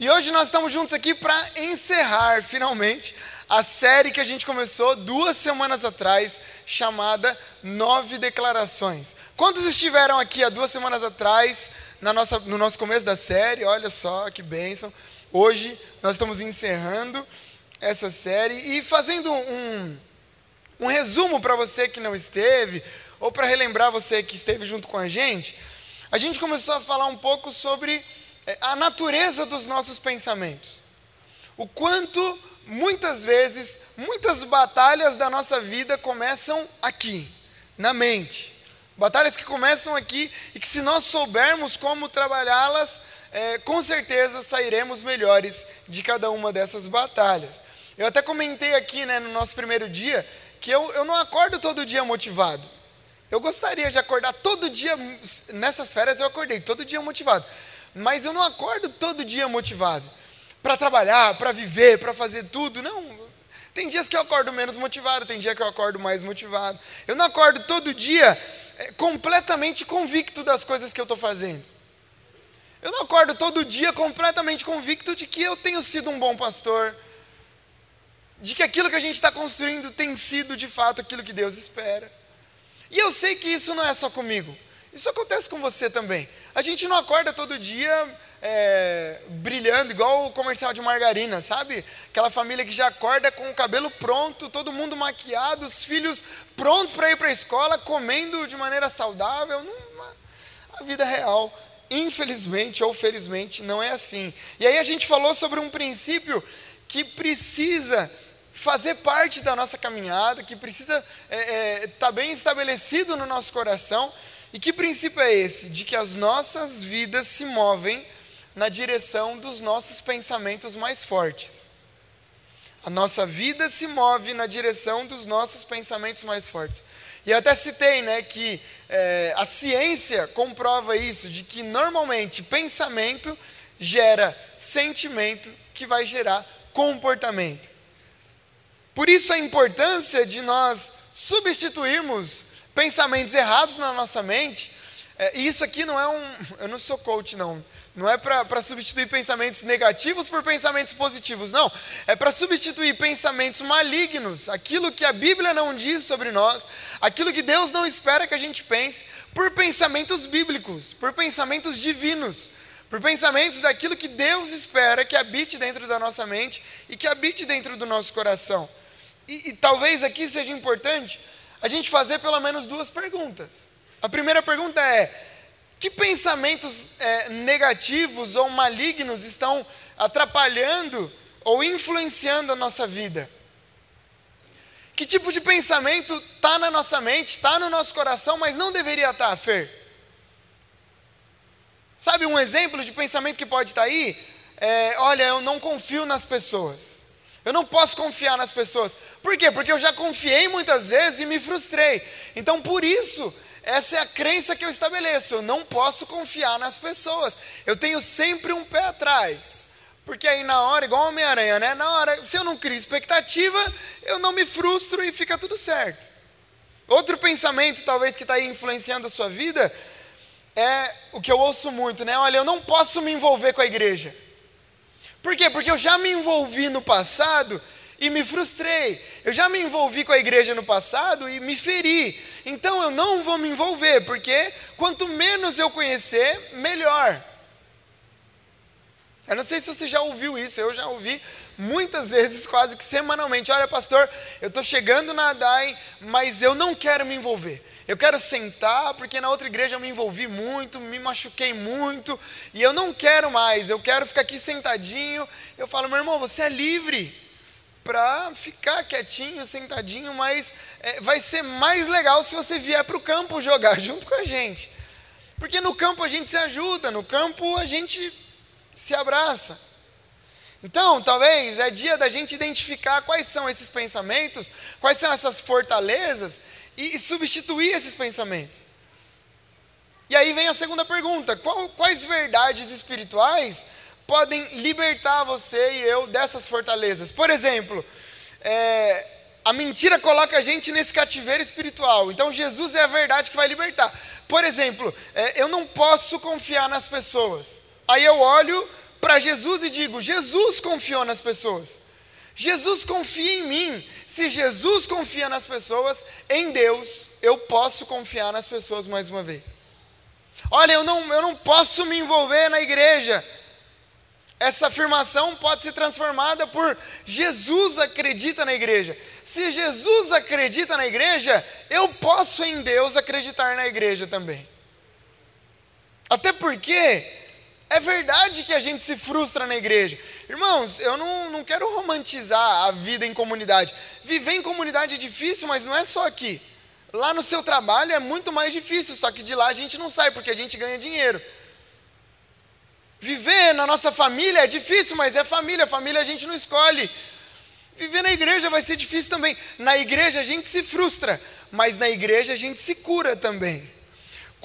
E hoje nós estamos juntos aqui para encerrar finalmente a série que a gente começou duas semanas atrás, chamada Nove Declarações. Quantos estiveram aqui há duas semanas atrás, na nossa, no nosso começo da série? Olha só que bênção. Hoje nós estamos encerrando essa série e fazendo um, um resumo para você que não esteve, ou para relembrar você que esteve junto com a gente. A gente começou a falar um pouco sobre a natureza dos nossos pensamentos. O quanto, muitas vezes, muitas batalhas da nossa vida começam aqui, na mente. Batalhas que começam aqui e que, se nós soubermos como trabalhá-las, é, com certeza sairemos melhores de cada uma dessas batalhas. Eu até comentei aqui né, no nosso primeiro dia que eu, eu não acordo todo dia motivado. Eu gostaria de acordar todo dia, nessas férias eu acordei todo dia motivado mas eu não acordo todo dia motivado para trabalhar, para viver, para fazer tudo. Não. Tem dias que eu acordo menos motivado, tem dia que eu acordo mais motivado. Eu não acordo todo dia é, completamente convicto das coisas que eu estou fazendo. Eu não acordo todo dia completamente convicto de que eu tenho sido um bom pastor, de que aquilo que a gente está construindo tem sido de fato aquilo que Deus espera. E eu sei que isso não é só comigo. Isso acontece com você também. A gente não acorda todo dia é, brilhando, igual o comercial de margarina, sabe? Aquela família que já acorda com o cabelo pronto, todo mundo maquiado, os filhos prontos para ir para a escola, comendo de maneira saudável. Não, a vida real, infelizmente ou felizmente, não é assim. E aí a gente falou sobre um princípio que precisa fazer parte da nossa caminhada, que precisa estar é, é, tá bem estabelecido no nosso coração e que princípio é esse? De que as nossas vidas se movem na direção dos nossos pensamentos mais fortes. A nossa vida se move na direção dos nossos pensamentos mais fortes. E eu até citei né, que é, a ciência comprova isso, de que normalmente pensamento gera sentimento que vai gerar comportamento. Por isso a importância de nós substituirmos pensamentos errados na nossa mente. É, isso aqui não é um. Eu não sou coach, não. Não é para substituir pensamentos negativos por pensamentos positivos, não. É para substituir pensamentos malignos, aquilo que a Bíblia não diz sobre nós, aquilo que Deus não espera que a gente pense, por pensamentos bíblicos, por pensamentos divinos, por pensamentos daquilo que Deus espera que habite dentro da nossa mente e que habite dentro do nosso coração. E, e talvez aqui seja importante a gente fazer pelo menos duas perguntas. A primeira pergunta é: que pensamentos é, negativos ou malignos estão atrapalhando ou influenciando a nossa vida? Que tipo de pensamento está na nossa mente, está no nosso coração, mas não deveria estar, tá, Fer? Sabe um exemplo de pensamento que pode estar tá aí? É, olha, eu não confio nas pessoas. Eu não posso confiar nas pessoas. Por quê? Porque eu já confiei muitas vezes e me frustrei. Então, por isso, essa é a crença que eu estabeleço. Eu não posso confiar nas pessoas. Eu tenho sempre um pé atrás. Porque aí na hora, igual Homem-Aranha, né? Na hora, se eu não crio expectativa, eu não me frustro e fica tudo certo. Outro pensamento, talvez, que está aí influenciando a sua vida, é o que eu ouço muito, né? Olha, eu não posso me envolver com a igreja. Por quê? Porque eu já me envolvi no passado e me frustrei. Eu já me envolvi com a igreja no passado e me feri. Então eu não vou me envolver, porque quanto menos eu conhecer, melhor. Eu não sei se você já ouviu isso, eu já ouvi muitas vezes, quase que semanalmente. Olha, pastor, eu estou chegando na ADAI, mas eu não quero me envolver. Eu quero sentar, porque na outra igreja eu me envolvi muito, me machuquei muito, e eu não quero mais, eu quero ficar aqui sentadinho. Eu falo, meu irmão, você é livre para ficar quietinho, sentadinho, mas é, vai ser mais legal se você vier para o campo jogar junto com a gente. Porque no campo a gente se ajuda, no campo a gente se abraça. Então, talvez é dia da gente identificar quais são esses pensamentos, quais são essas fortalezas e, e substituir esses pensamentos. E aí vem a segunda pergunta: qual, quais verdades espirituais podem libertar você e eu dessas fortalezas? Por exemplo, é, a mentira coloca a gente nesse cativeiro espiritual. Então Jesus é a verdade que vai libertar. Por exemplo, é, eu não posso confiar nas pessoas. Aí eu olho para Jesus e digo: Jesus confiou nas pessoas. Jesus confia em mim. Se Jesus confia nas pessoas, em Deus, eu posso confiar nas pessoas mais uma vez. Olha, eu não, eu não posso me envolver na igreja. Essa afirmação pode ser transformada por Jesus acredita na igreja. Se Jesus acredita na igreja, eu posso em Deus acreditar na igreja também. Até porque é verdade que a gente se frustra na igreja. Irmãos, eu não, não quero romantizar a vida em comunidade. Viver em comunidade é difícil, mas não é só aqui. Lá no seu trabalho é muito mais difícil, só que de lá a gente não sai, porque a gente ganha dinheiro. Viver na nossa família é difícil, mas é família, família a gente não escolhe. Viver na igreja vai ser difícil também. Na igreja a gente se frustra, mas na igreja a gente se cura também.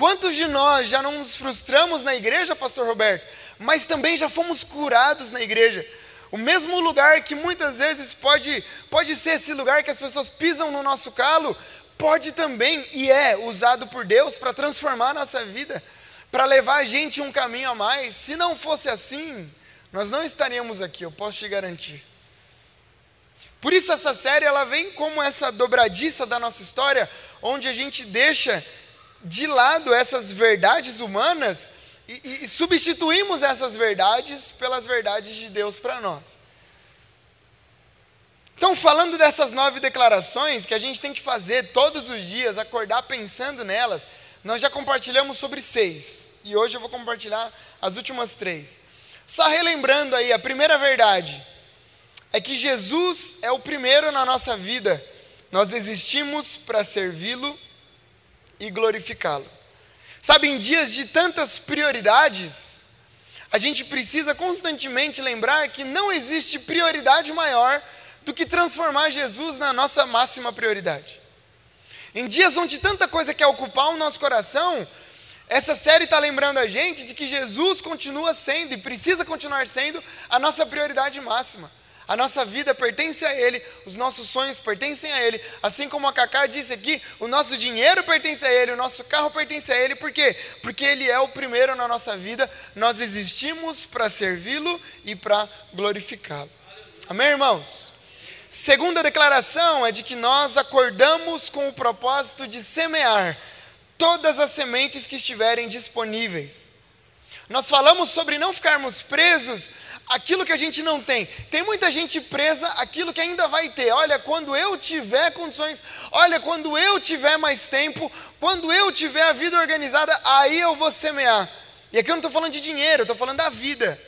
Quantos de nós já não nos frustramos na igreja, Pastor Roberto, mas também já fomos curados na igreja? O mesmo lugar que muitas vezes pode, pode ser esse lugar que as pessoas pisam no nosso calo, pode também e é usado por Deus para transformar a nossa vida, para levar a gente um caminho a mais. Se não fosse assim, nós não estaríamos aqui, eu posso te garantir. Por isso essa série ela vem como essa dobradiça da nossa história, onde a gente deixa de lado essas verdades humanas e, e substituímos essas verdades pelas verdades de Deus para nós. Então, falando dessas nove declarações que a gente tem que fazer todos os dias, acordar pensando nelas, nós já compartilhamos sobre seis. E hoje eu vou compartilhar as últimas três. Só relembrando aí, a primeira verdade é que Jesus é o primeiro na nossa vida. Nós existimos para servi-lo e glorificá-lo. Sabe, em dias de tantas prioridades, a gente precisa constantemente lembrar que não existe prioridade maior do que transformar Jesus na nossa máxima prioridade. Em dias onde tanta coisa quer ocupar o nosso coração, essa série está lembrando a gente de que Jesus continua sendo e precisa continuar sendo a nossa prioridade máxima. A nossa vida pertence a Ele, os nossos sonhos pertencem a Ele. Assim como a Cacá disse aqui, o nosso dinheiro pertence a Ele, o nosso carro pertence a Ele. Por quê? Porque Ele é o primeiro na nossa vida. Nós existimos para servi-lo e para glorificá-lo. Amém, irmãos? Segunda declaração é de que nós acordamos com o propósito de semear todas as sementes que estiverem disponíveis. Nós falamos sobre não ficarmos presos aquilo que a gente não tem. Tem muita gente presa aquilo que ainda vai ter. Olha, quando eu tiver condições, olha, quando eu tiver mais tempo, quando eu tiver a vida organizada, aí eu vou semear. E aqui eu não estou falando de dinheiro, eu estou falando da vida.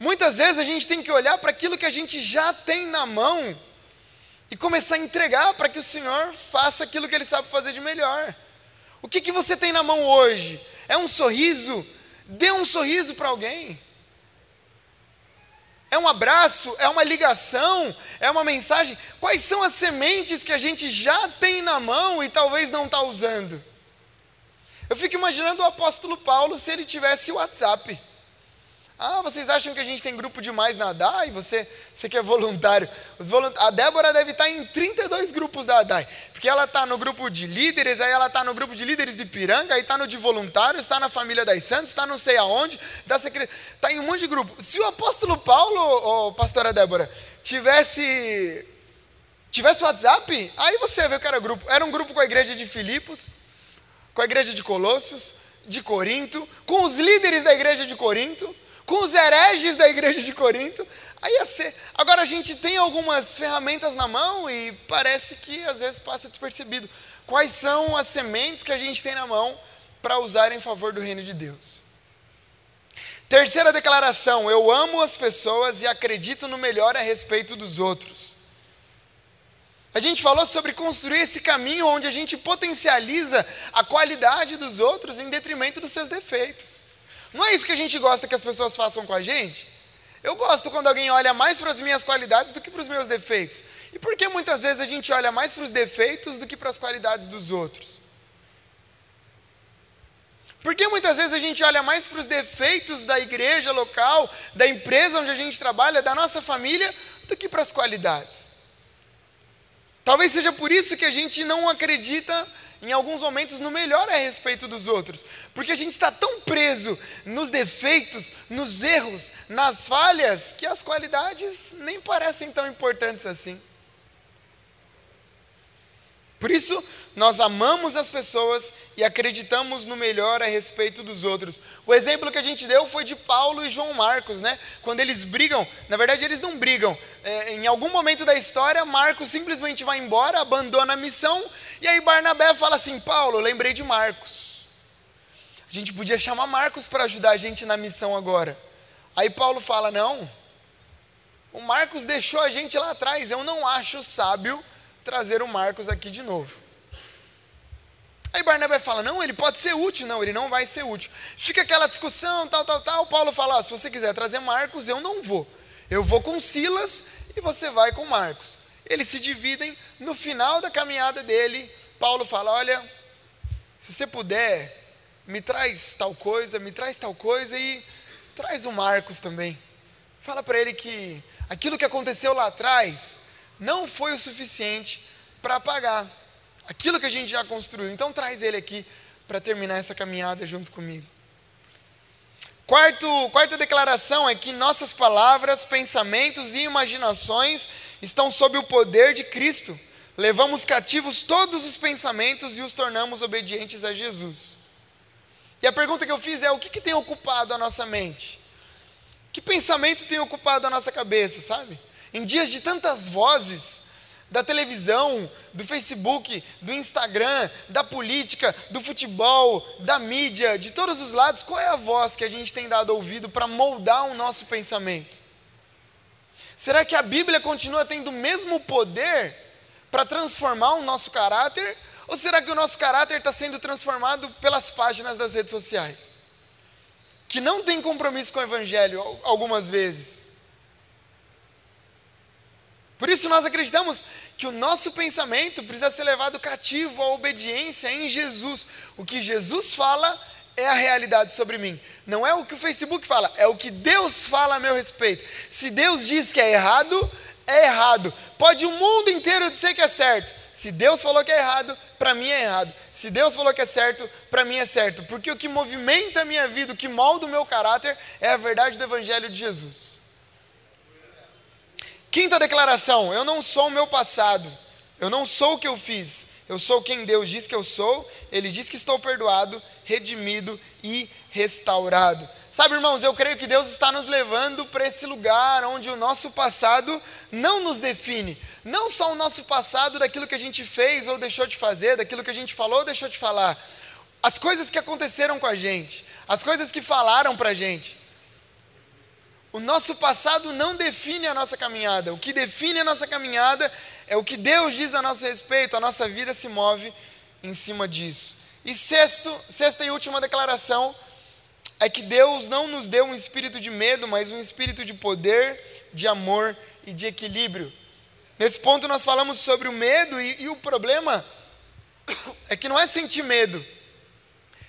Muitas vezes a gente tem que olhar para aquilo que a gente já tem na mão e começar a entregar para que o Senhor faça aquilo que Ele sabe fazer de melhor. O que, que você tem na mão hoje? É um sorriso? Dê um sorriso para alguém. É um abraço? É uma ligação? É uma mensagem? Quais são as sementes que a gente já tem na mão e talvez não está usando? Eu fico imaginando o apóstolo Paulo se ele tivesse o WhatsApp. Ah, vocês acham que a gente tem grupo demais na ADAI? Você, você que é voluntário. Volunt... A Débora deve estar em 32 grupos da ADAI. Porque ela está no grupo de líderes, aí ela está no grupo de líderes de Piranga, aí está no de voluntários, está na família das Santos, está não sei aonde, está secret... Tá em um monte de grupo. Se o apóstolo Paulo, oh, pastora Débora, tivesse tivesse WhatsApp, aí você vê que era grupo. Era um grupo com a igreja de Filipos, com a igreja de Colossos, de Corinto, com os líderes da igreja de Corinto com os hereges da igreja de Corinto, aí ia ser. Agora a gente tem algumas ferramentas na mão e parece que às vezes passa despercebido. Quais são as sementes que a gente tem na mão para usar em favor do reino de Deus? Terceira declaração: eu amo as pessoas e acredito no melhor a respeito dos outros. A gente falou sobre construir esse caminho onde a gente potencializa a qualidade dos outros em detrimento dos seus defeitos. Não é isso que a gente gosta que as pessoas façam com a gente? Eu gosto quando alguém olha mais para as minhas qualidades do que para os meus defeitos. E por que muitas vezes a gente olha mais para os defeitos do que para as qualidades dos outros? Por que muitas vezes a gente olha mais para os defeitos da igreja local, da empresa onde a gente trabalha, da nossa família, do que para as qualidades? Talvez seja por isso que a gente não acredita em alguns momentos, no melhor a respeito dos outros, porque a gente está tão preso nos defeitos, nos erros, nas falhas, que as qualidades nem parecem tão importantes assim. Por isso, nós amamos as pessoas e acreditamos no melhor a respeito dos outros. O exemplo que a gente deu foi de Paulo e João Marcos, né? Quando eles brigam, na verdade eles não brigam. É, em algum momento da história, Marcos simplesmente vai embora, abandona a missão, e aí Barnabé fala assim: Paulo, lembrei de Marcos. A gente podia chamar Marcos para ajudar a gente na missão agora. Aí Paulo fala: Não, o Marcos deixou a gente lá atrás, eu não acho sábio trazer o Marcos aqui de novo. Aí Barnabé fala: não, ele pode ser útil. Não, ele não vai ser útil. Fica aquela discussão, tal, tal, tal. Paulo fala: ah, se você quiser trazer Marcos, eu não vou. Eu vou com Silas e você vai com Marcos. Eles se dividem. No final da caminhada dele, Paulo fala: olha, se você puder, me traz tal coisa, me traz tal coisa e traz o Marcos também. Fala para ele que aquilo que aconteceu lá atrás não foi o suficiente para pagar aquilo que a gente já construiu. Então traz ele aqui para terminar essa caminhada junto comigo. Quarto, quarta declaração é que nossas palavras, pensamentos e imaginações estão sob o poder de Cristo. Levamos cativos todos os pensamentos e os tornamos obedientes a Jesus. E a pergunta que eu fiz é: o que, que tem ocupado a nossa mente? Que pensamento tem ocupado a nossa cabeça, sabe? Em dias de tantas vozes, da televisão, do Facebook, do Instagram, da política, do futebol, da mídia, de todos os lados, qual é a voz que a gente tem dado ouvido para moldar o nosso pensamento? Será que a Bíblia continua tendo o mesmo poder para transformar o nosso caráter? Ou será que o nosso caráter está sendo transformado pelas páginas das redes sociais? Que não tem compromisso com o Evangelho algumas vezes. Por isso nós acreditamos que o nosso pensamento precisa ser levado cativo à obediência em Jesus. O que Jesus fala é a realidade sobre mim. Não é o que o Facebook fala, é o que Deus fala a meu respeito. Se Deus diz que é errado, é errado. Pode o mundo inteiro dizer que é certo. Se Deus falou que é errado, para mim é errado. Se Deus falou que é certo, para mim é certo. Porque o que movimenta a minha vida, o que molda o meu caráter, é a verdade do Evangelho de Jesus. Quinta declaração: eu não sou o meu passado, eu não sou o que eu fiz, eu sou quem Deus diz que eu sou, Ele diz que estou perdoado, redimido e restaurado. Sabe, irmãos, eu creio que Deus está nos levando para esse lugar onde o nosso passado não nos define. Não só o nosso passado daquilo que a gente fez ou deixou de fazer, daquilo que a gente falou ou deixou de falar. As coisas que aconteceram com a gente, as coisas que falaram para a gente. O nosso passado não define a nossa caminhada. O que define a nossa caminhada é o que Deus diz a nosso respeito. A nossa vida se move em cima disso. E sexto, sexta e última declaração é que Deus não nos deu um espírito de medo, mas um espírito de poder, de amor e de equilíbrio. Nesse ponto nós falamos sobre o medo e, e o problema é que não é sentir medo.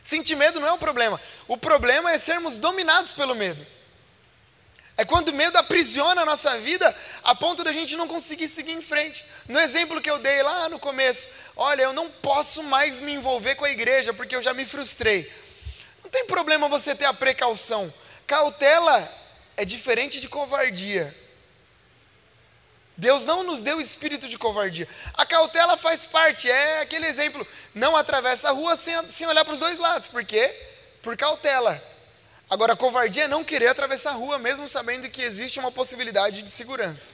Sentir medo não é o problema. O problema é sermos dominados pelo medo. É quando o medo aprisiona a nossa vida a ponto da gente não conseguir seguir em frente. No exemplo que eu dei lá no começo, olha, eu não posso mais me envolver com a igreja porque eu já me frustrei. Não tem problema você ter a precaução. Cautela é diferente de covardia. Deus não nos deu espírito de covardia. A cautela faz parte, é aquele exemplo. Não atravessa a rua sem, sem olhar para os dois lados. Por quê? Por cautela. Agora, covardia é não querer atravessar a rua, mesmo sabendo que existe uma possibilidade de segurança.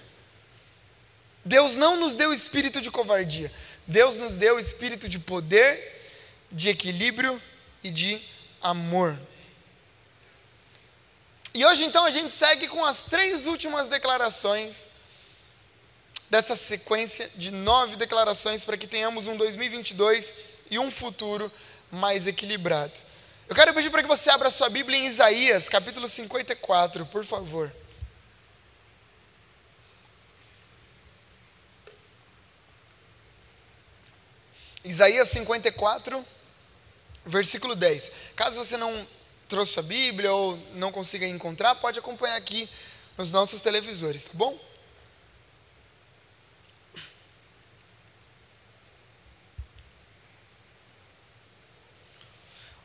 Deus não nos deu espírito de covardia. Deus nos deu espírito de poder, de equilíbrio e de amor. E hoje então a gente segue com as três últimas declarações dessa sequência de nove declarações para que tenhamos um 2022 e um futuro mais equilibrado. Eu quero pedir para que você abra sua Bíblia em Isaías, capítulo 54, por favor. Isaías 54, versículo 10. Caso você não trouxe a Bíblia ou não consiga encontrar, pode acompanhar aqui nos nossos televisores, tá bom?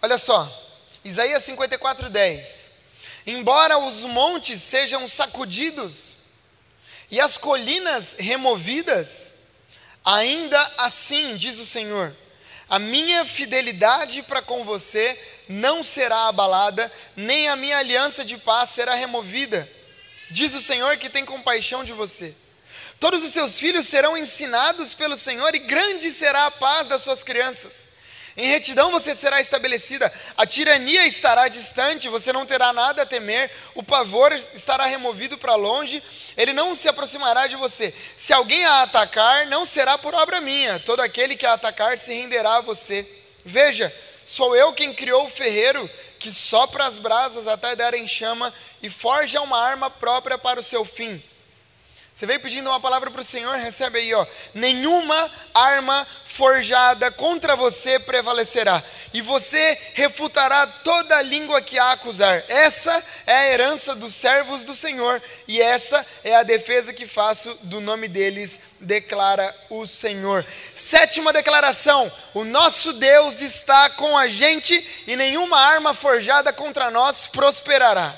Olha só, Isaías 54, 10. Embora os montes sejam sacudidos e as colinas removidas, ainda assim, diz o Senhor, a minha fidelidade para com você não será abalada, nem a minha aliança de paz será removida, diz o Senhor que tem compaixão de você. Todos os seus filhos serão ensinados pelo Senhor, e grande será a paz das suas crianças. Em retidão você será estabelecida, a tirania estará distante, você não terá nada a temer, o pavor estará removido para longe, ele não se aproximará de você. Se alguém a atacar, não será por obra minha, todo aquele que a atacar se renderá a você. Veja, sou eu quem criou o ferreiro, que sopra as brasas até darem chama e forja uma arma própria para o seu fim. Você veio pedindo uma palavra para o Senhor, recebe aí, ó. Nenhuma arma forjada contra você prevalecerá, e você refutará toda língua que a acusar. Essa é a herança dos servos do Senhor, e essa é a defesa que faço do nome deles, declara o Senhor. Sétima declaração: o nosso Deus está com a gente, e nenhuma arma forjada contra nós prosperará.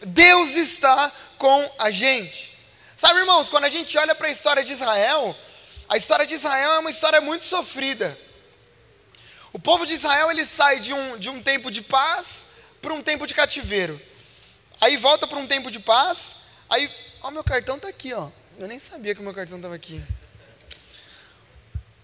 Deus está com a gente. Sabe, irmãos, quando a gente olha para a história de Israel, a história de Israel é uma história muito sofrida. O povo de Israel ele sai de um, de um tempo de paz para um tempo de cativeiro. Aí volta para um tempo de paz. Aí, ó, meu cartão está aqui, ó. Eu nem sabia que o meu cartão estava aqui.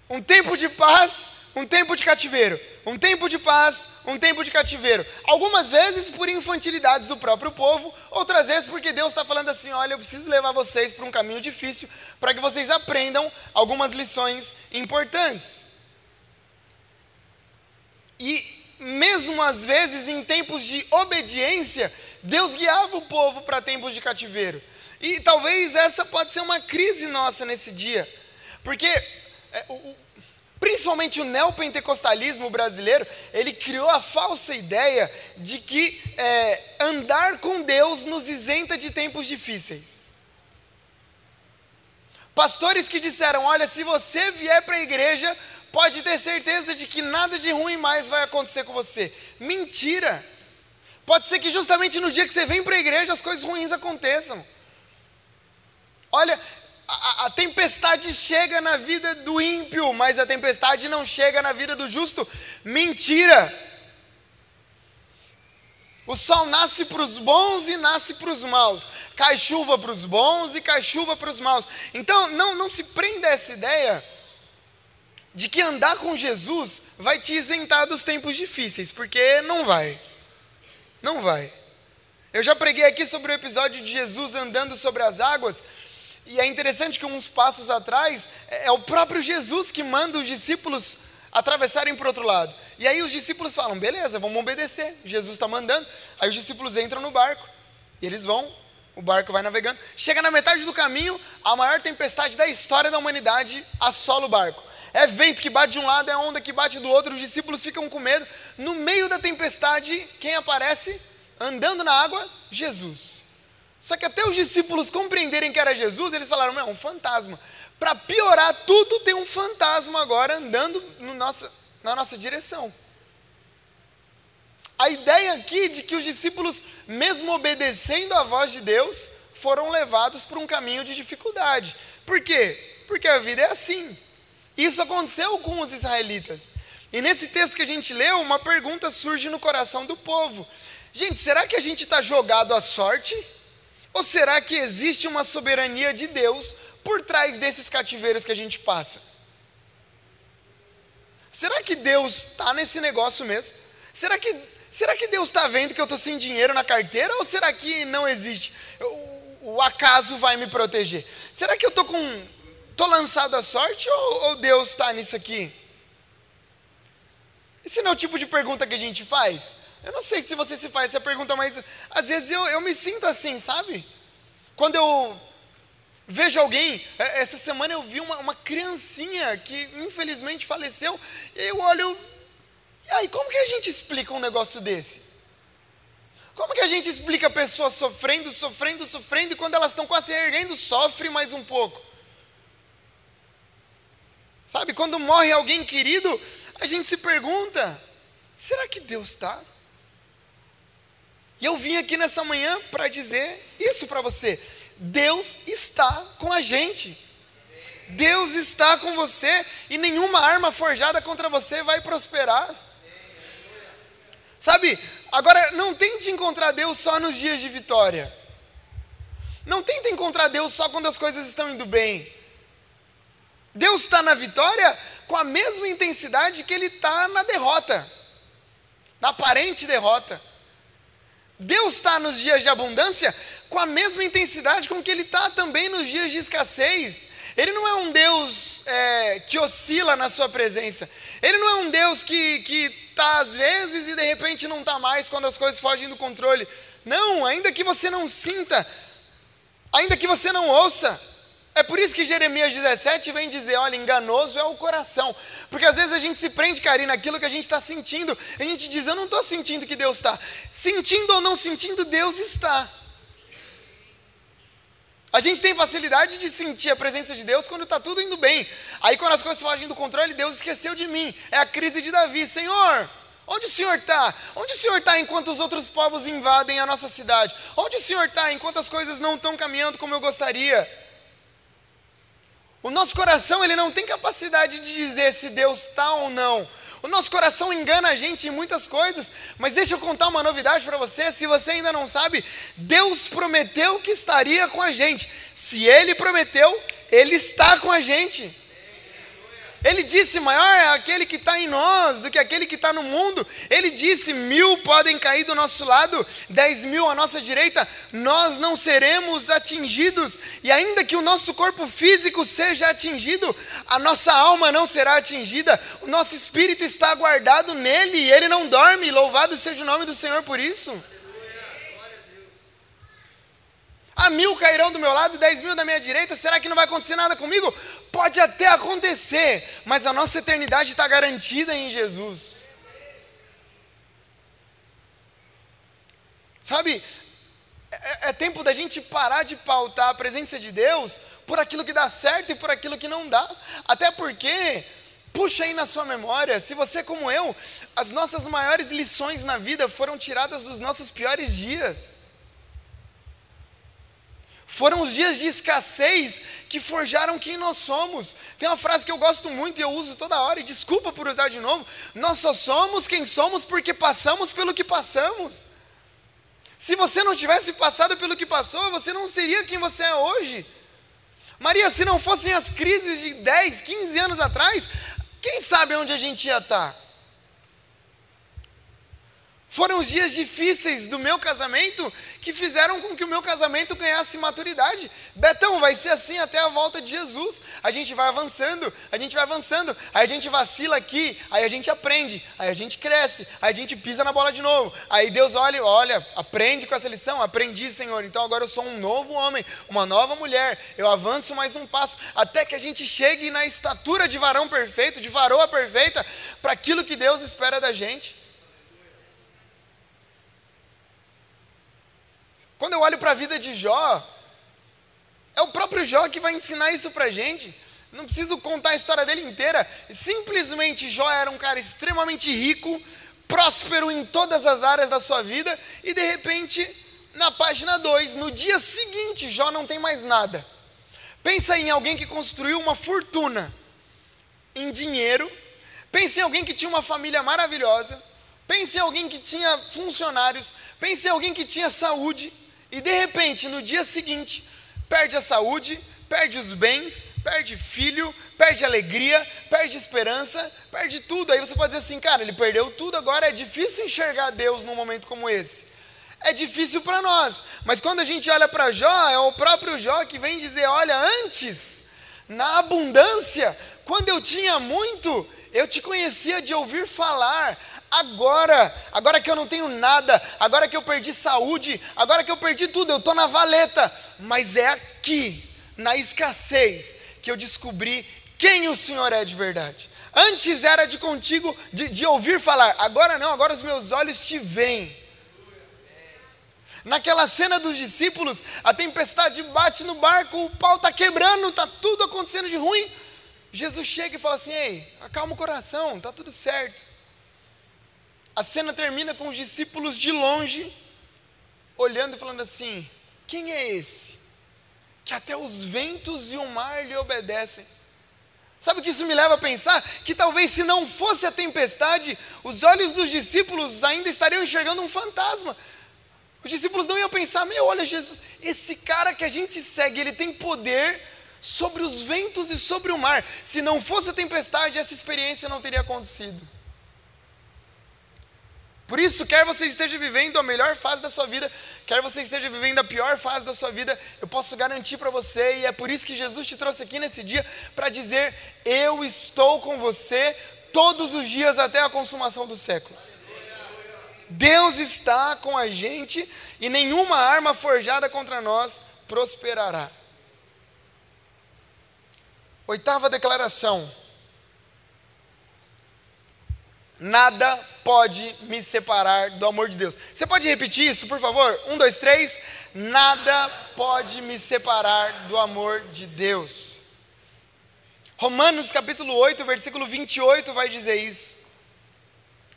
Um tempo de paz um tempo de cativeiro, um tempo de paz, um tempo de cativeiro. Algumas vezes por infantilidades do próprio povo, outras vezes porque Deus está falando assim: olha, eu preciso levar vocês para um caminho difícil para que vocês aprendam algumas lições importantes. E mesmo às vezes em tempos de obediência, Deus guiava o povo para tempos de cativeiro. E talvez essa pode ser uma crise nossa nesse dia, porque é, o, principalmente o neopentecostalismo brasileiro, ele criou a falsa ideia de que é, andar com Deus nos isenta de tempos difíceis. Pastores que disseram: olha, se você vier para a igreja, pode ter certeza de que nada de ruim mais vai acontecer com você. Mentira! Pode ser que justamente no dia que você vem para a igreja as coisas ruins aconteçam. Olha, a, a, tempestade chega na vida do ímpio, mas a tempestade não chega na vida do justo. Mentira! O sol nasce para os bons e nasce para os maus. Cai chuva para os bons e cai chuva para os maus. Então, não, não se prenda a essa ideia de que andar com Jesus vai te isentar dos tempos difíceis, porque não vai. Não vai. Eu já preguei aqui sobre o episódio de Jesus andando sobre as águas, e é interessante que uns passos atrás é, é o próprio Jesus que manda os discípulos atravessarem para o outro lado. E aí os discípulos falam: beleza, vamos obedecer. Jesus está mandando. Aí os discípulos entram no barco e eles vão. O barco vai navegando. Chega na metade do caminho, a maior tempestade da história da humanidade assola o barco. É vento que bate de um lado, é onda que bate do outro. Os discípulos ficam com medo. No meio da tempestade, quem aparece andando na água? Jesus. Só que até os discípulos compreenderem que era Jesus, eles falaram: é um fantasma. Para piorar tudo, tem um fantasma agora andando no nossa, na nossa direção. A ideia aqui de que os discípulos, mesmo obedecendo a voz de Deus, foram levados por um caminho de dificuldade. Por quê? Porque a vida é assim. Isso aconteceu com os israelitas. E nesse texto que a gente leu, uma pergunta surge no coração do povo: Gente, será que a gente está jogado à sorte? Ou será que existe uma soberania de Deus por trás desses cativeiros que a gente passa? Será que Deus está nesse negócio mesmo? Será que, será que Deus está vendo que eu estou sem dinheiro na carteira? Ou será que não existe? O, o acaso vai me proteger? Será que eu estou com. Estou lançado à sorte ou, ou Deus está nisso aqui? Esse não é o tipo de pergunta que a gente faz? Eu não sei se você se faz essa pergunta, mas às vezes eu, eu me sinto assim, sabe? Quando eu vejo alguém, é, essa semana eu vi uma, uma criancinha que infelizmente faleceu, e eu olho, e aí, como que a gente explica um negócio desse? Como que a gente explica pessoas sofrendo, sofrendo, sofrendo, e quando elas estão quase erguendo, sofre mais um pouco? Sabe, quando morre alguém querido, a gente se pergunta: será que Deus está? E eu vim aqui nessa manhã para dizer isso para você. Deus está com a gente. Deus está com você e nenhuma arma forjada contra você vai prosperar. Sabe, agora não tente encontrar Deus só nos dias de vitória. Não tente encontrar Deus só quando as coisas estão indo bem. Deus está na vitória com a mesma intensidade que Ele está na derrota, na aparente derrota. Deus está nos dias de abundância com a mesma intensidade com que Ele está também nos dias de escassez. Ele não é um Deus é, que oscila na sua presença. Ele não é um Deus que está às vezes e de repente não está mais quando as coisas fogem do controle. Não, ainda que você não sinta, ainda que você não ouça. É por isso que Jeremias 17 vem dizer: olha, enganoso é o coração. Porque às vezes a gente se prende, Karina, naquilo que a gente está sentindo. A gente diz: eu não estou sentindo que Deus está. Sentindo ou não sentindo, Deus está. A gente tem facilidade de sentir a presença de Deus quando está tudo indo bem. Aí quando as coisas fogem do controle, Deus esqueceu de mim. É a crise de Davi. Senhor, onde o Senhor está? Onde o Senhor está enquanto os outros povos invadem a nossa cidade? Onde o Senhor está enquanto as coisas não estão caminhando como eu gostaria? O nosso coração ele não tem capacidade de dizer se Deus está ou não. O nosso coração engana a gente em muitas coisas, mas deixa eu contar uma novidade para você. Se você ainda não sabe, Deus prometeu que estaria com a gente. Se Ele prometeu, Ele está com a gente. Ele disse: maior é aquele que está em nós do que aquele que está no mundo. Ele disse: mil podem cair do nosso lado, dez mil à nossa direita, nós não seremos atingidos. E ainda que o nosso corpo físico seja atingido, a nossa alma não será atingida. O nosso espírito está guardado nele e ele não dorme. Louvado seja o nome do Senhor por isso. A mil cairão do meu lado, dez mil da minha direita, será que não vai acontecer nada comigo? Pode até acontecer, mas a nossa eternidade está garantida em Jesus. Sabe, é, é, tempo da gente parar de pautar a presença de Deus por aquilo que dá certo e por aquilo que não dá. Até porque, puxa aí na sua memória, se você como eu, as nossas maiores lições na vida foram tiradas dos nossos piores dias. Foram os dias de escassez que forjaram quem nós somos. Tem uma frase que eu gosto muito e eu uso toda hora, e desculpa por usar de novo. Nós só somos quem somos porque passamos pelo que passamos. Se você não tivesse passado pelo que passou, você não seria quem você é hoje. Maria, se não fossem as crises de 10, 15 anos atrás, quem sabe onde a gente ia estar? Foram os dias difíceis do meu casamento que fizeram com que o meu casamento ganhasse maturidade. Betão, vai ser assim até a volta de Jesus. A gente vai avançando, a gente vai avançando, aí a gente vacila aqui, aí a gente aprende, aí a gente cresce, aí a gente pisa na bola de novo. Aí Deus olha, olha, aprende com essa lição, aprendi, Senhor. Então agora eu sou um novo homem, uma nova mulher. Eu avanço mais um passo até que a gente chegue na estatura de varão perfeito, de varoa perfeita, para aquilo que Deus espera da gente. Quando eu olho para a vida de Jó, é o próprio Jó que vai ensinar isso para a gente. Não preciso contar a história dele inteira. Simplesmente Jó era um cara extremamente rico, próspero em todas as áreas da sua vida, e de repente, na página 2, no dia seguinte, Jó não tem mais nada. Pensa em alguém que construiu uma fortuna em dinheiro. Pense em alguém que tinha uma família maravilhosa. Pense em alguém que tinha funcionários. Pense em alguém que tinha saúde. E de repente, no dia seguinte, perde a saúde, perde os bens, perde filho, perde alegria, perde esperança, perde tudo. Aí você pode dizer assim, cara, ele perdeu tudo, agora é difícil enxergar Deus num momento como esse. É difícil para nós, mas quando a gente olha para Jó, é o próprio Jó que vem dizer: olha, antes, na abundância, quando eu tinha muito, eu te conhecia de ouvir falar, agora, agora que eu não tenho nada, agora que eu perdi saúde, agora que eu perdi tudo, eu estou na valeta, mas é aqui, na escassez, que eu descobri quem o Senhor é de verdade. Antes era de contigo, de, de ouvir falar, agora não, agora os meus olhos te veem. Naquela cena dos discípulos, a tempestade bate no barco, o pau está quebrando, está tudo acontecendo de ruim. Jesus chega e fala assim: Ei, acalma o coração, está tudo certo. A cena termina com os discípulos de longe, olhando e falando assim: Quem é esse? Que até os ventos e o mar lhe obedecem. Sabe o que isso me leva a pensar? Que talvez se não fosse a tempestade, os olhos dos discípulos ainda estariam enxergando um fantasma. Os discípulos não iam pensar: meu, olha, Jesus, esse cara que a gente segue, ele tem poder sobre os ventos e sobre o mar. Se não fosse a tempestade, essa experiência não teria acontecido. Por isso, quer você esteja vivendo a melhor fase da sua vida, quer você esteja vivendo a pior fase da sua vida, eu posso garantir para você, e é por isso que Jesus te trouxe aqui nesse dia, para dizer: Eu estou com você todos os dias até a consumação dos séculos. Deus está com a gente e nenhuma arma forjada contra nós prosperará. Oitava declaração Nada pode me separar do amor de Deus. Você pode repetir isso, por favor? Um, dois, três. Nada pode me separar do amor de Deus. Romanos capítulo 8, versículo 28 vai dizer isso.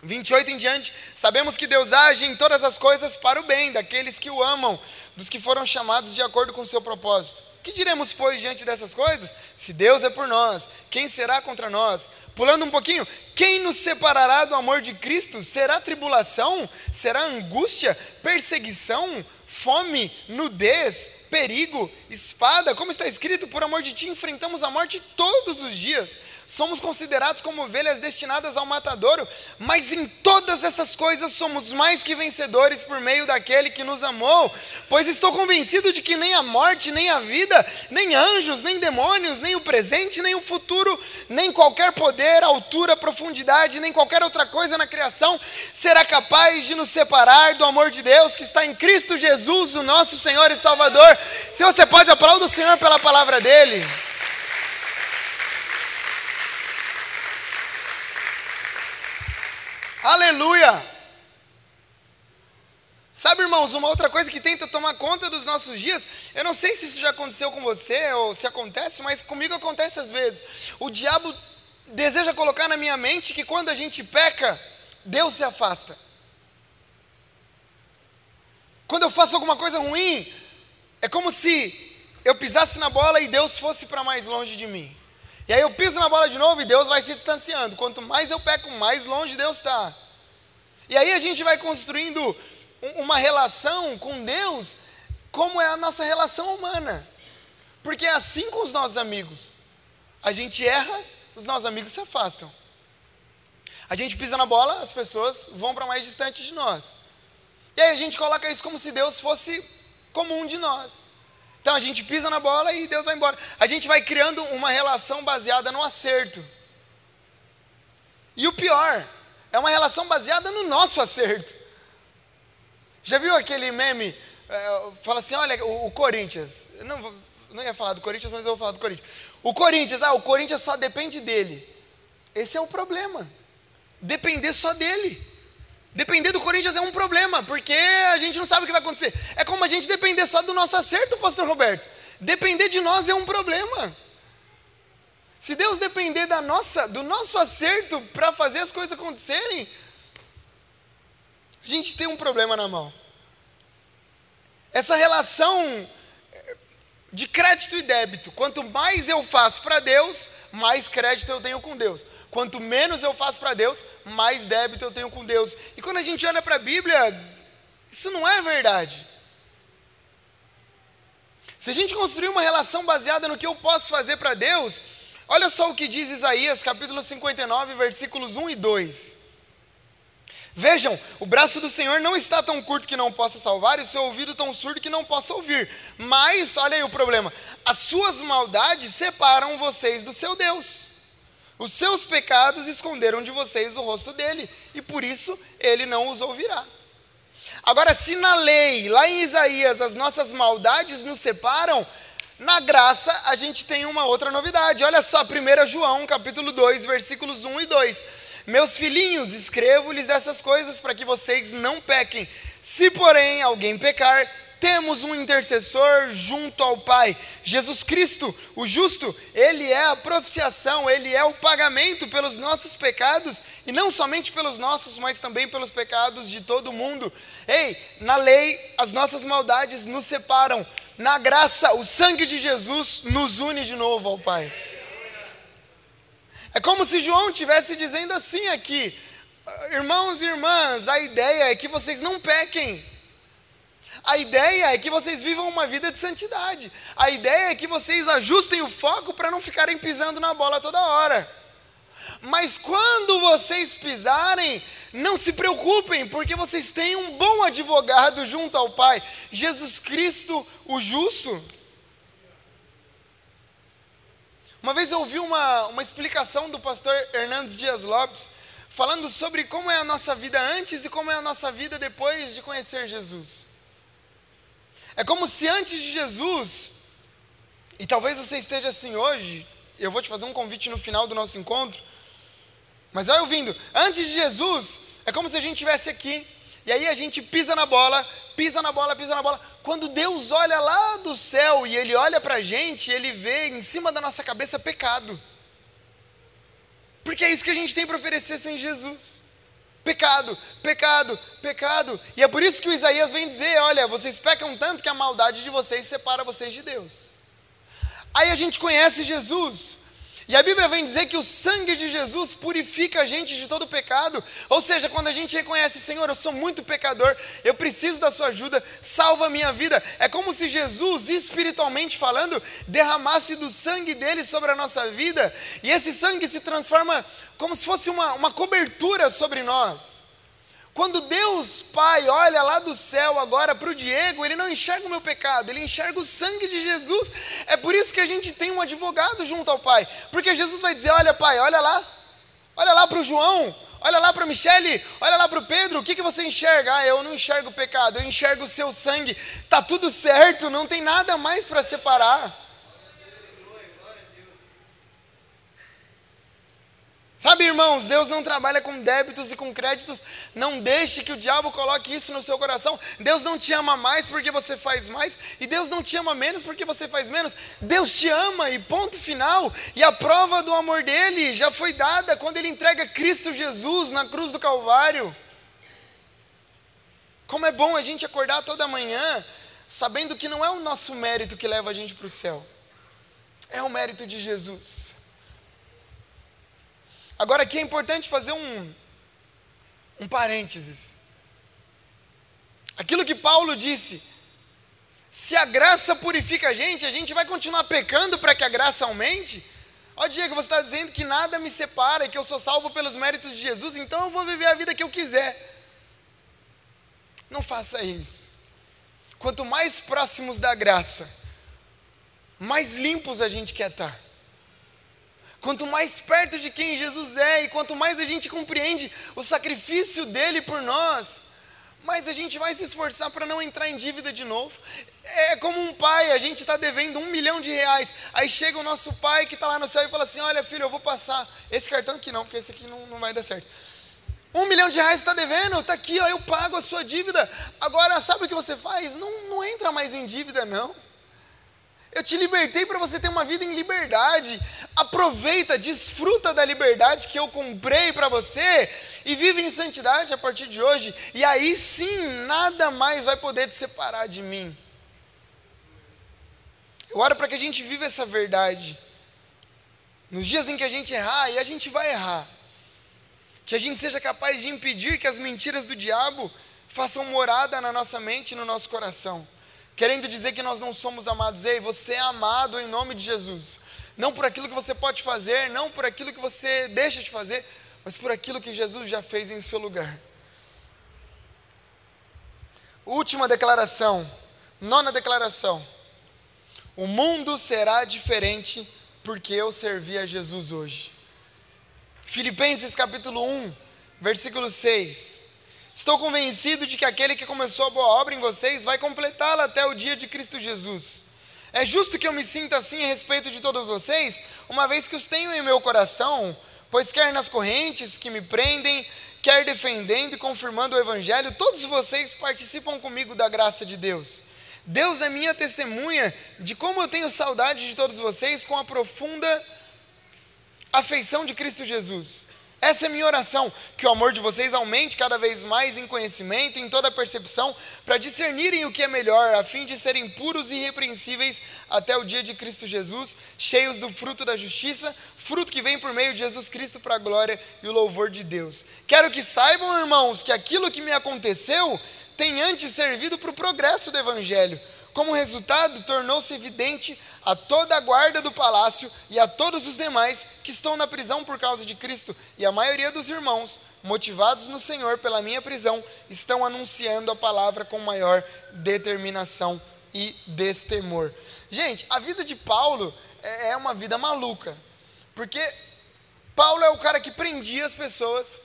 28 em diante, sabemos que Deus age em todas as coisas para o bem daqueles que o amam, dos que foram chamados de acordo com o seu propósito. Que diremos, pois, diante dessas coisas? Se Deus é por nós, quem será contra nós? Pulando um pouquinho, quem nos separará do amor de Cristo? Será tribulação? Será angústia? Perseguição? Fome? Nudez? Perigo? Espada? Como está escrito, por amor de ti enfrentamos a morte todos os dias somos considerados como ovelhas destinadas ao matadouro, mas em todas essas coisas somos mais que vencedores por meio daquele que nos amou, pois estou convencido de que nem a morte, nem a vida, nem anjos, nem demônios, nem o presente, nem o futuro, nem qualquer poder, altura, profundidade, nem qualquer outra coisa na criação será capaz de nos separar do amor de Deus que está em Cristo Jesus, o nosso Senhor e Salvador. Se você pode aplaudir o Senhor pela palavra dele. Aleluia! Sabe, irmãos, uma outra coisa que tenta tomar conta dos nossos dias, eu não sei se isso já aconteceu com você ou se acontece, mas comigo acontece às vezes. O diabo deseja colocar na minha mente que quando a gente peca, Deus se afasta. Quando eu faço alguma coisa ruim, é como se eu pisasse na bola e Deus fosse para mais longe de mim. E aí eu piso na bola de novo e Deus vai se distanciando. Quanto mais eu peco, mais longe Deus está. E aí a gente vai construindo uma relação com Deus como é a nossa relação humana. Porque é assim com os nossos amigos. A gente erra, os nossos amigos se afastam. A gente pisa na bola, as pessoas vão para mais distante de nós. E aí a gente coloca isso como se Deus fosse comum de nós. Então a gente pisa na bola e Deus vai embora. A gente vai criando uma relação baseada no acerto. E o pior, é uma relação baseada no nosso acerto. Já viu aquele meme? É, fala assim: olha, o, o Corinthians. Não, não ia falar do Corinthians, mas eu vou falar do Corinthians. O Corinthians, ah, o Corinthians só depende dele. Esse é o problema. Depender só dele. Depender do Corinthians é um problema, porque a gente não sabe o que vai acontecer. É como a gente depender só do nosso acerto, pastor Roberto. Depender de nós é um problema. Se Deus depender da nossa, do nosso acerto para fazer as coisas acontecerem, a gente tem um problema na mão. Essa relação de crédito e débito, quanto mais eu faço para Deus, mais crédito eu tenho com Deus. Quanto menos eu faço para Deus, mais débito eu tenho com Deus. E quando a gente olha para a Bíblia, isso não é verdade. Se a gente construir uma relação baseada no que eu posso fazer para Deus, olha só o que diz Isaías, capítulo 59, versículos 1 e 2. Vejam, o braço do Senhor não está tão curto que não possa salvar, e o seu ouvido tão surdo que não possa ouvir. Mas, olha aí o problema: as suas maldades separam vocês do seu Deus. Os seus pecados esconderam de vocês o rosto dele, e por isso ele não os ouvirá. Agora, se na lei, lá em Isaías, as nossas maldades nos separam, na graça a gente tem uma outra novidade. Olha só, 1 João, capítulo 2, versículos 1 e 2. Meus filhinhos, escrevo-lhes essas coisas para que vocês não pequem. Se, porém, alguém pecar, temos um intercessor junto ao Pai. Jesus Cristo, o justo, ele é a propiciação, ele é o pagamento pelos nossos pecados, e não somente pelos nossos, mas também pelos pecados de todo mundo. Ei, na lei, as nossas maldades nos separam, na graça, o sangue de Jesus nos une de novo ao Pai. É como se João estivesse dizendo assim aqui: irmãos e irmãs, a ideia é que vocês não pequem. A ideia é que vocês vivam uma vida de santidade. A ideia é que vocês ajustem o foco para não ficarem pisando na bola toda hora. Mas quando vocês pisarem, não se preocupem, porque vocês têm um bom advogado junto ao Pai, Jesus Cristo, o justo. Uma vez eu ouvi uma, uma explicação do pastor Hernandes Dias Lopes, falando sobre como é a nossa vida antes e como é a nossa vida depois de conhecer Jesus. É como se antes de Jesus, e talvez você esteja assim hoje, eu vou te fazer um convite no final do nosso encontro, mas vai ouvindo, antes de Jesus, é como se a gente estivesse aqui, e aí a gente pisa na bola, pisa na bola, pisa na bola. Quando Deus olha lá do céu e Ele olha para a gente, Ele vê em cima da nossa cabeça pecado. Porque é isso que a gente tem para oferecer sem Jesus. Pecado, pecado, pecado. E é por isso que o Isaías vem dizer: olha, vocês pecam tanto que a maldade de vocês separa vocês de Deus. Aí a gente conhece Jesus. E a Bíblia vem dizer que o sangue de Jesus purifica a gente de todo pecado. Ou seja, quando a gente reconhece, Senhor, eu sou muito pecador, eu preciso da sua ajuda, salva a minha vida. É como se Jesus, espiritualmente falando, derramasse do sangue dele sobre a nossa vida, e esse sangue se transforma como se fosse uma, uma cobertura sobre nós. Quando Deus Pai olha lá do céu agora para o Diego, ele não enxerga o meu pecado, ele enxerga o sangue de Jesus. É por isso que a gente tem um advogado junto ao Pai, porque Jesus vai dizer: Olha, Pai, olha lá, olha lá para o João, olha lá para Michele, olha lá para o Pedro, o que, que você enxerga? Ah, eu não enxergo o pecado, eu enxergo o seu sangue, está tudo certo, não tem nada mais para separar. Sabe, irmãos, Deus não trabalha com débitos e com créditos. Não deixe que o diabo coloque isso no seu coração. Deus não te ama mais porque você faz mais, e Deus não te ama menos porque você faz menos. Deus te ama e ponto final. E a prova do amor dele já foi dada quando ele entrega Cristo Jesus na cruz do Calvário. Como é bom a gente acordar toda manhã sabendo que não é o nosso mérito que leva a gente para o céu, é o mérito de Jesus. Agora aqui é importante fazer um, um parênteses. Aquilo que Paulo disse, se a graça purifica a gente, a gente vai continuar pecando para que a graça aumente? Ó oh, Diego, você está dizendo que nada me separa, que eu sou salvo pelos méritos de Jesus, então eu vou viver a vida que eu quiser. Não faça isso. Quanto mais próximos da graça, mais limpos a gente quer estar. Quanto mais perto de quem Jesus é e quanto mais a gente compreende o sacrifício dele por nós, mais a gente vai se esforçar para não entrar em dívida de novo. É como um pai, a gente está devendo um milhão de reais. Aí chega o nosso pai que está lá no céu e fala assim: Olha, filho, eu vou passar. Esse cartão aqui não, porque esse aqui não, não vai dar certo. Um milhão de reais está devendo, está aqui, ó, eu pago a sua dívida. Agora, sabe o que você faz? Não, não entra mais em dívida, não. Eu te libertei para você ter uma vida em liberdade. Aproveita, desfruta da liberdade que eu comprei para você e vive em santidade a partir de hoje. E aí sim, nada mais vai poder te separar de mim. Eu oro para que a gente viva essa verdade. Nos dias em que a gente errar, e a gente vai errar, que a gente seja capaz de impedir que as mentiras do diabo façam morada na nossa mente e no nosso coração querendo dizer que nós não somos amados. Ei, você é amado em nome de Jesus. Não por aquilo que você pode fazer, não por aquilo que você deixa de fazer, mas por aquilo que Jesus já fez em seu lugar. Última declaração, nona declaração. O mundo será diferente porque eu servi a Jesus hoje. Filipenses capítulo 1, versículo 6. Estou convencido de que aquele que começou a boa obra em vocês vai completá-la até o dia de Cristo Jesus. É justo que eu me sinta assim a respeito de todos vocês, uma vez que os tenho em meu coração, pois quer nas correntes que me prendem, quer defendendo e confirmando o Evangelho, todos vocês participam comigo da graça de Deus. Deus é minha testemunha de como eu tenho saudade de todos vocês com a profunda afeição de Cristo Jesus. Essa é minha oração, que o amor de vocês aumente cada vez mais em conhecimento, em toda percepção, para discernirem o que é melhor, a fim de serem puros e irrepreensíveis até o dia de Cristo Jesus, cheios do fruto da justiça, fruto que vem por meio de Jesus Cristo para a glória e o louvor de Deus. Quero que saibam, irmãos, que aquilo que me aconteceu tem antes servido para o progresso do Evangelho. Como resultado, tornou-se evidente a toda a guarda do palácio e a todos os demais que estão na prisão por causa de Cristo, e a maioria dos irmãos, motivados no Senhor pela minha prisão, estão anunciando a palavra com maior determinação e destemor. Gente, a vida de Paulo é, é uma vida maluca, porque Paulo é o cara que prendia as pessoas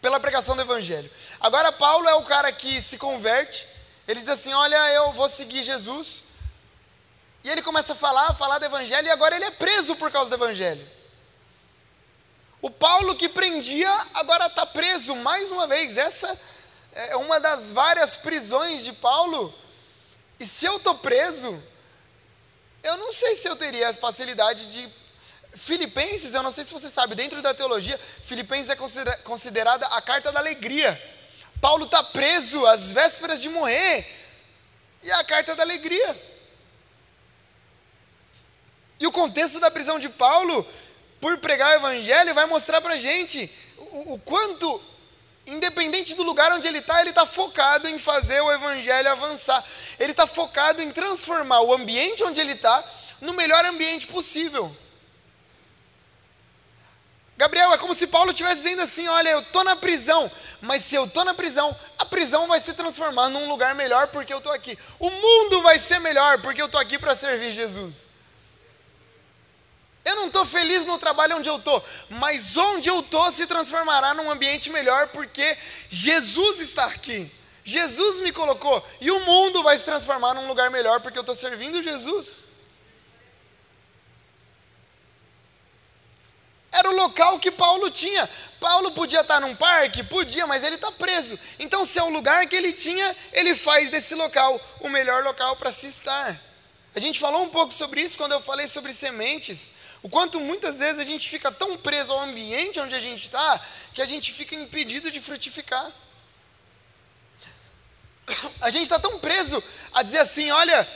pela pregação do evangelho. Agora Paulo é o cara que se converte, ele diz assim: "Olha, eu vou seguir Jesus". E ele começa a falar, falar do evangelho, e agora ele é preso por causa do evangelho. O Paulo que prendia, agora está preso mais uma vez. Essa é uma das várias prisões de Paulo. E se eu estou preso, eu não sei se eu teria a facilidade de. Filipenses, eu não sei se você sabe, dentro da teologia, Filipenses é considerada a carta da alegria. Paulo está preso às vésperas de morrer, e é a carta da alegria. E o contexto da prisão de Paulo, por pregar o evangelho, vai mostrar para a gente o, o quanto, independente do lugar onde ele está, ele está focado em fazer o evangelho avançar. Ele está focado em transformar o ambiente onde ele está no melhor ambiente possível. Gabriel, é como se Paulo estivesse dizendo assim: olha, eu estou na prisão, mas se eu estou na prisão, a prisão vai se transformar num lugar melhor porque eu estou aqui. O mundo vai ser melhor porque eu estou aqui para servir Jesus. Eu não estou feliz no trabalho onde eu estou, mas onde eu estou se transformará num ambiente melhor, porque Jesus está aqui. Jesus me colocou, e o mundo vai se transformar num lugar melhor, porque eu estou servindo Jesus. Era o local que Paulo tinha. Paulo podia estar num parque? Podia, mas ele está preso. Então, se é o lugar que ele tinha, ele faz desse local o melhor local para se estar. A gente falou um pouco sobre isso quando eu falei sobre sementes. O quanto muitas vezes a gente fica tão preso ao ambiente onde a gente está, que a gente fica impedido de frutificar. A gente está tão preso a dizer assim: olha,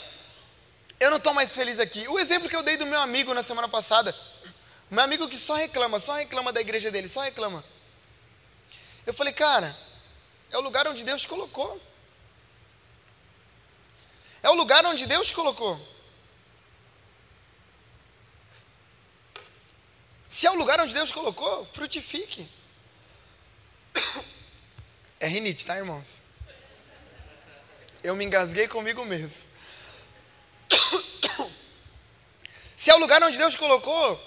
eu não estou mais feliz aqui. O exemplo que eu dei do meu amigo na semana passada, meu amigo que só reclama, só reclama da igreja dele, só reclama. Eu falei, cara, é o lugar onde Deus te colocou. É o lugar onde Deus te colocou. Se é o lugar onde Deus colocou, frutifique. É rinite, tá, irmãos? Eu me engasguei comigo mesmo. Se é o lugar onde Deus colocou,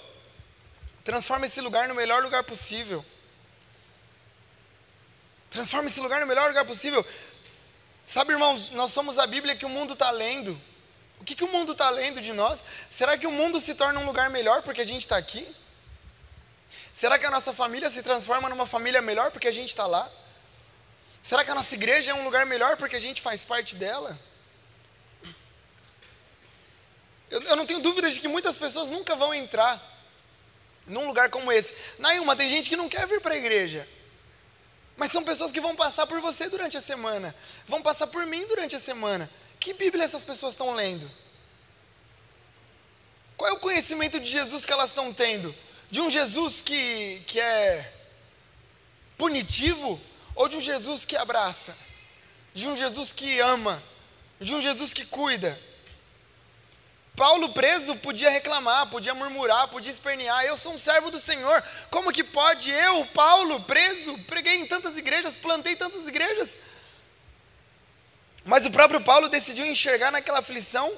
transforma esse lugar no melhor lugar possível. Transforma esse lugar no melhor lugar possível. Sabe, irmãos, nós somos a Bíblia que o mundo está lendo. O que, que o mundo está lendo de nós? Será que o mundo se torna um lugar melhor porque a gente está aqui? Será que a nossa família se transforma numa família melhor porque a gente está lá? Será que a nossa igreja é um lugar melhor porque a gente faz parte dela? Eu, eu não tenho dúvida de que muitas pessoas nunca vão entrar num lugar como esse. Nailma, tem gente que não quer vir para a igreja. Mas são pessoas que vão passar por você durante a semana. Vão passar por mim durante a semana. Que Bíblia essas pessoas estão lendo? Qual é o conhecimento de Jesus que elas estão tendo? De um Jesus que, que é punitivo ou de um Jesus que abraça? De um Jesus que ama? De um Jesus que cuida? Paulo preso podia reclamar, podia murmurar, podia espernear. Eu sou um servo do Senhor. Como que pode eu, Paulo, preso, preguei em tantas igrejas, plantei tantas igrejas? Mas o próprio Paulo decidiu enxergar naquela aflição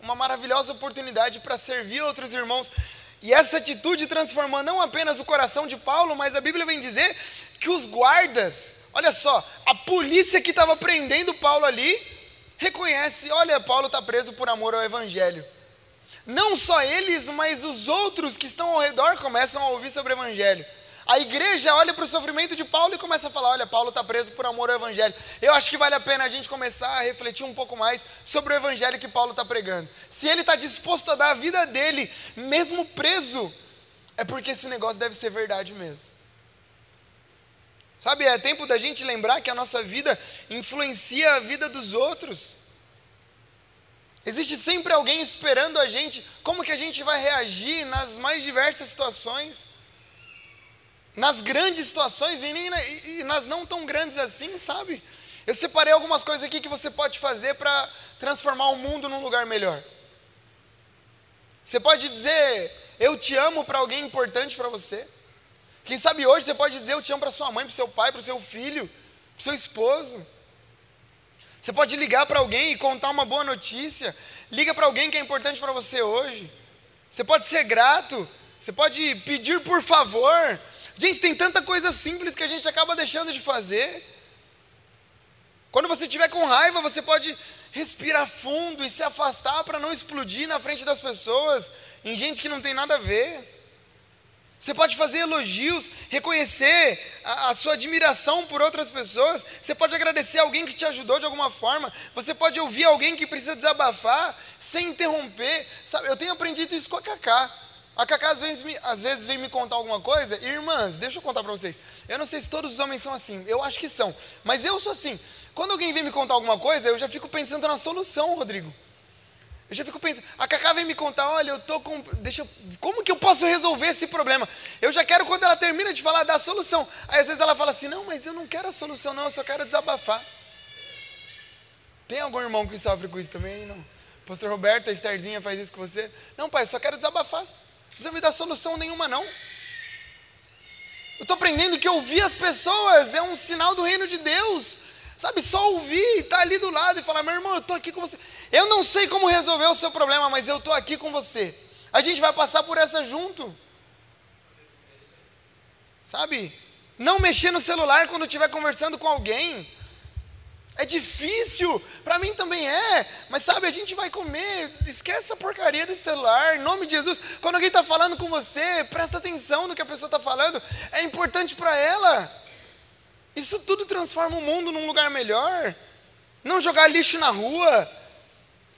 uma maravilhosa oportunidade para servir outros irmãos. E essa atitude transformou não apenas o coração de Paulo, mas a Bíblia vem dizer que os guardas, olha só, a polícia que estava prendendo Paulo ali, reconhece: olha, Paulo está preso por amor ao Evangelho. Não só eles, mas os outros que estão ao redor começam a ouvir sobre o Evangelho. A igreja olha para o sofrimento de Paulo e começa a falar: olha, Paulo está preso por amor ao Evangelho. Eu acho que vale a pena a gente começar a refletir um pouco mais sobre o Evangelho que Paulo está pregando. Se ele está disposto a dar a vida dele, mesmo preso, é porque esse negócio deve ser verdade mesmo. Sabe, é tempo da gente lembrar que a nossa vida influencia a vida dos outros. Existe sempre alguém esperando a gente, como que a gente vai reagir nas mais diversas situações, nas grandes situações e, nem, e, e nas não tão grandes assim, sabe? Eu separei algumas coisas aqui que você pode fazer para transformar o mundo num lugar melhor. Você pode dizer, eu te amo para alguém importante para você. Quem sabe hoje você pode dizer, eu te amo para sua mãe, para seu pai, para seu filho, para seu esposo. Você pode ligar para alguém e contar uma boa notícia. Liga para alguém que é importante para você hoje. Você pode ser grato. Você pode pedir por favor. Gente, tem tanta coisa simples que a gente acaba deixando de fazer. Quando você estiver com raiva, você pode respirar fundo e se afastar para não explodir na frente das pessoas, em gente que não tem nada a ver. Você pode fazer elogios, reconhecer a, a, sua admiração por outras pessoas. Você pode agradecer alguém que te ajudou de alguma forma. Você pode ouvir alguém que precisa desabafar sem interromper. Sabe, eu tenho aprendido isso com a Cacá. A Cacá às vezes, me, às vezes vem me contar alguma coisa. Irmãs, deixa eu contar para vocês. Eu não sei se todos os homens são assim. Eu acho que são. Mas eu sou assim. Quando alguém vem me contar alguma coisa, eu já fico pensando na solução, Rodrigo. Eu já fico pensando, a Cacá vem me contar, olha, eu tô com. Deixa eu, como que eu posso resolver esse problema? Eu já quero, quando ela termina de falar, dar a solução. Aí às vezes ela fala assim, não, mas eu não quero a solução, não, eu só quero desabafar. Tem algum irmão que sofre com isso também? Não. Pastor Roberto, a Estarzinha faz isso com você? Não, pai, eu só quero desabafar. Não me dar solução nenhuma, não. Eu estou aprendendo que ouvir as pessoas é um sinal do reino de Deus. Sabe, só ouvir, estar tá ali do lado e falar, meu irmão, eu estou aqui com você. Eu não sei como resolver o seu problema, mas eu estou aqui com você. A gente vai passar por essa junto. Sabe? Não mexer no celular quando estiver conversando com alguém. É difícil, para mim também é, mas sabe, a gente vai comer, esquece essa porcaria desse celular, em nome de Jesus. Quando alguém está falando com você, presta atenção no que a pessoa está falando, é importante para ela. Isso tudo transforma o mundo num lugar melhor. Não jogar lixo na rua.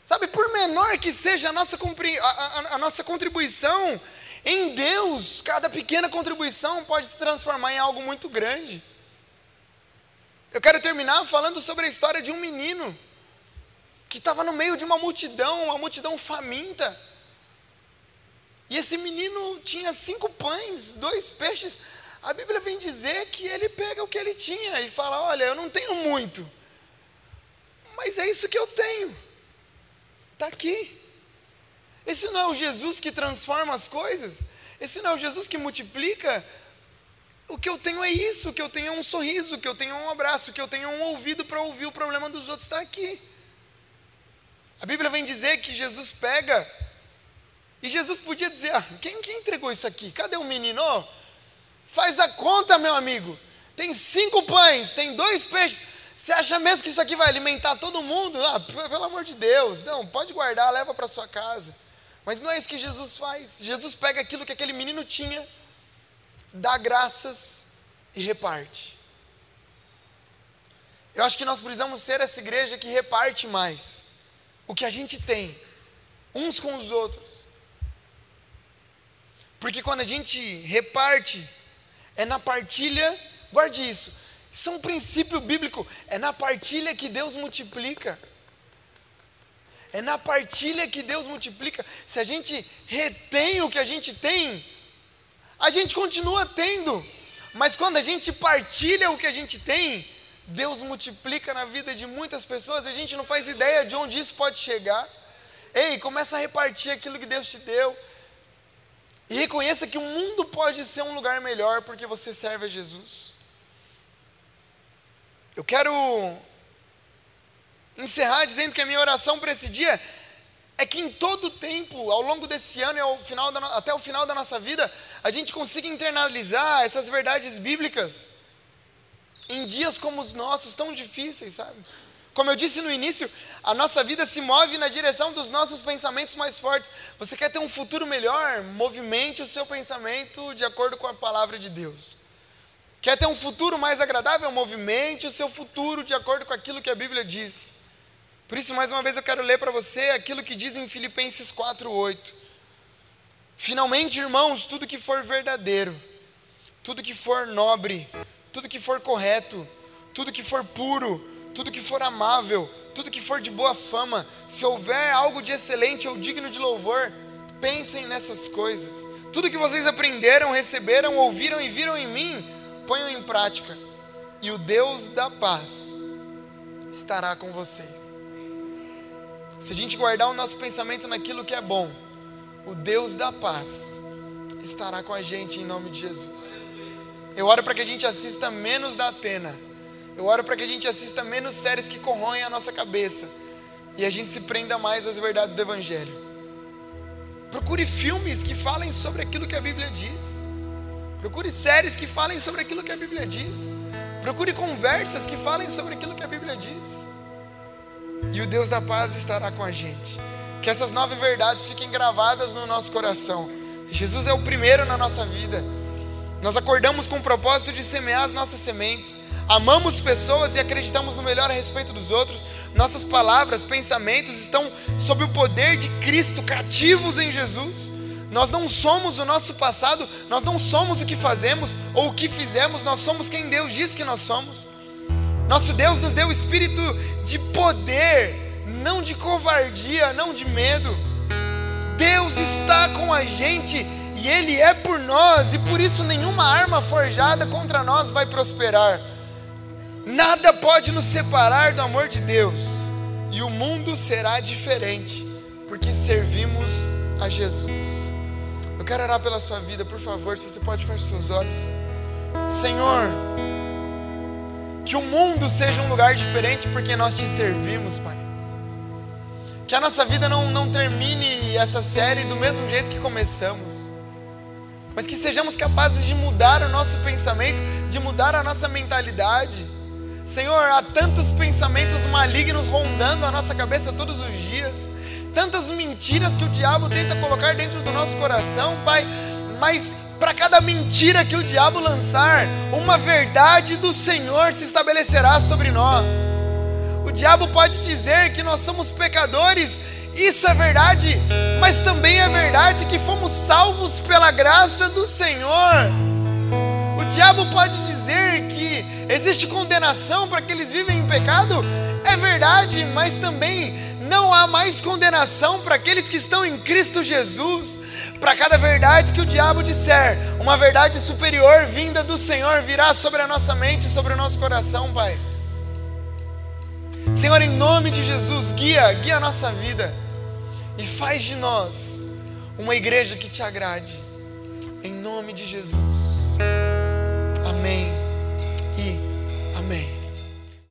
Sabe, por menor que seja a nossa, a, a, a nossa contribuição, em Deus, cada pequena contribuição pode se transformar em algo muito grande. Eu quero terminar falando sobre a história de um menino que estava no meio de uma multidão, uma multidão faminta. E esse menino tinha cinco pães, dois peixes. A Bíblia vem dizer que ele pega o que ele tinha e fala: Olha, eu não tenho muito, mas é isso que eu tenho, está aqui. Esse não é o Jesus que transforma as coisas, esse não é o Jesus que multiplica. O que eu tenho é isso, o que eu tenho é um sorriso, o que eu tenho é um abraço, o que eu tenho é um ouvido para ouvir o problema dos outros, está aqui. A Bíblia vem dizer que Jesus pega, e Jesus podia dizer: ah, quem, quem entregou isso aqui? Cadê o menino? Oh, Faz a conta, meu amigo. Tem cinco pães, tem dois peixes. Você acha mesmo que isso aqui vai alimentar todo mundo? Ah, pelo amor de Deus. Não, pode guardar, leva para sua casa. Mas não é isso que Jesus faz. Jesus pega aquilo que aquele menino tinha, dá graças e reparte. Eu acho que nós precisamos ser essa igreja que reparte mais o que a gente tem, uns com os outros. Porque quando a gente reparte, é na partilha, guarde isso. Isso é um princípio bíblico. É na partilha que Deus multiplica. É na partilha que Deus multiplica. Se a gente retém o que a gente tem, a gente continua tendo. Mas quando a gente partilha o que a gente tem, Deus multiplica na vida de muitas pessoas. A gente não faz ideia de onde isso pode chegar. Ei, começa a repartir aquilo que Deus te deu. E reconheça que o mundo pode ser um lugar melhor porque você serve a Jesus. Eu quero encerrar dizendo que a minha oração para esse dia é que em todo tempo, ao longo desse ano e final da, até o final da nossa vida, a gente consiga internalizar essas verdades bíblicas em dias como os nossos, tão difíceis, sabe? Como eu disse no início, a nossa vida se move na direção dos nossos pensamentos mais fortes. Você quer ter um futuro melhor? Movimente o seu pensamento de acordo com a palavra de Deus. Quer ter um futuro mais agradável? Movimente o seu futuro de acordo com aquilo que a Bíblia diz. Por isso, mais uma vez, eu quero ler para você aquilo que diz em Filipenses 4,8. Finalmente, irmãos, tudo que for verdadeiro, tudo que for nobre, tudo que for correto, tudo que for puro, tudo que for amável, tudo que for de boa fama, se houver algo de excelente ou digno de louvor, pensem nessas coisas. Tudo que vocês aprenderam, receberam, ouviram e viram em mim, ponham em prática, e o Deus da paz estará com vocês. Se a gente guardar o nosso pensamento naquilo que é bom, o Deus da paz estará com a gente em nome de Jesus. Eu oro para que a gente assista menos da Atena eu oro para que a gente assista menos séries que corroem a nossa cabeça e a gente se prenda mais às verdades do Evangelho. Procure filmes que falem sobre aquilo que a Bíblia diz. Procure séries que falem sobre aquilo que a Bíblia diz. Procure conversas que falem sobre aquilo que. E o Deus da paz estará com a gente. Que essas nove verdades fiquem gravadas no nosso coração. Jesus é o primeiro na nossa vida. Nós acordamos com o propósito de semear as nossas sementes amamos pessoas e acreditamos no melhor a respeito dos outros, nossas palavras, pensamentos estão sob o poder de Cristo, cativos em Jesus. Nós não somos o nosso passado, nós não somos o que fazemos ou o que fizemos, nós somos quem Deus diz que nós somos. Nosso Deus nos deu o espírito de poder, não de covardia, não de medo. Deus está com a gente e Ele é por nós, e por isso nenhuma arma forjada contra nós vai prosperar. Nada pode nos separar do amor de Deus, e o mundo será diferente, porque servimos a Jesus. Eu quero orar pela sua vida, por favor, se você pode fechar seus olhos. Senhor, que o mundo seja um lugar diferente porque nós te servimos, Pai. Que a nossa vida não, não termine essa série do mesmo jeito que começamos, mas que sejamos capazes de mudar o nosso pensamento, de mudar a nossa mentalidade. Senhor, há tantos pensamentos malignos rondando a nossa cabeça todos os dias, tantas mentiras que o diabo tenta colocar dentro do nosso coração, Pai, mas para cada mentira que o diabo lançar, uma verdade do Senhor se estabelecerá sobre nós. O diabo pode dizer que nós somos pecadores, isso é verdade, mas também é verdade que fomos salvos pela graça do Senhor. O diabo pode dizer que existe condenação para que eles vivem em pecado? É verdade, mas também não há mais condenação para aqueles que estão em Cristo Jesus. Para cada verdade que o diabo disser, uma verdade superior vinda do Senhor virá sobre a nossa mente, sobre o nosso coração, Pai. Senhor, em nome de Jesus, guia, guia a nossa vida e faz de nós uma igreja que te agrade. Em nome de Jesus.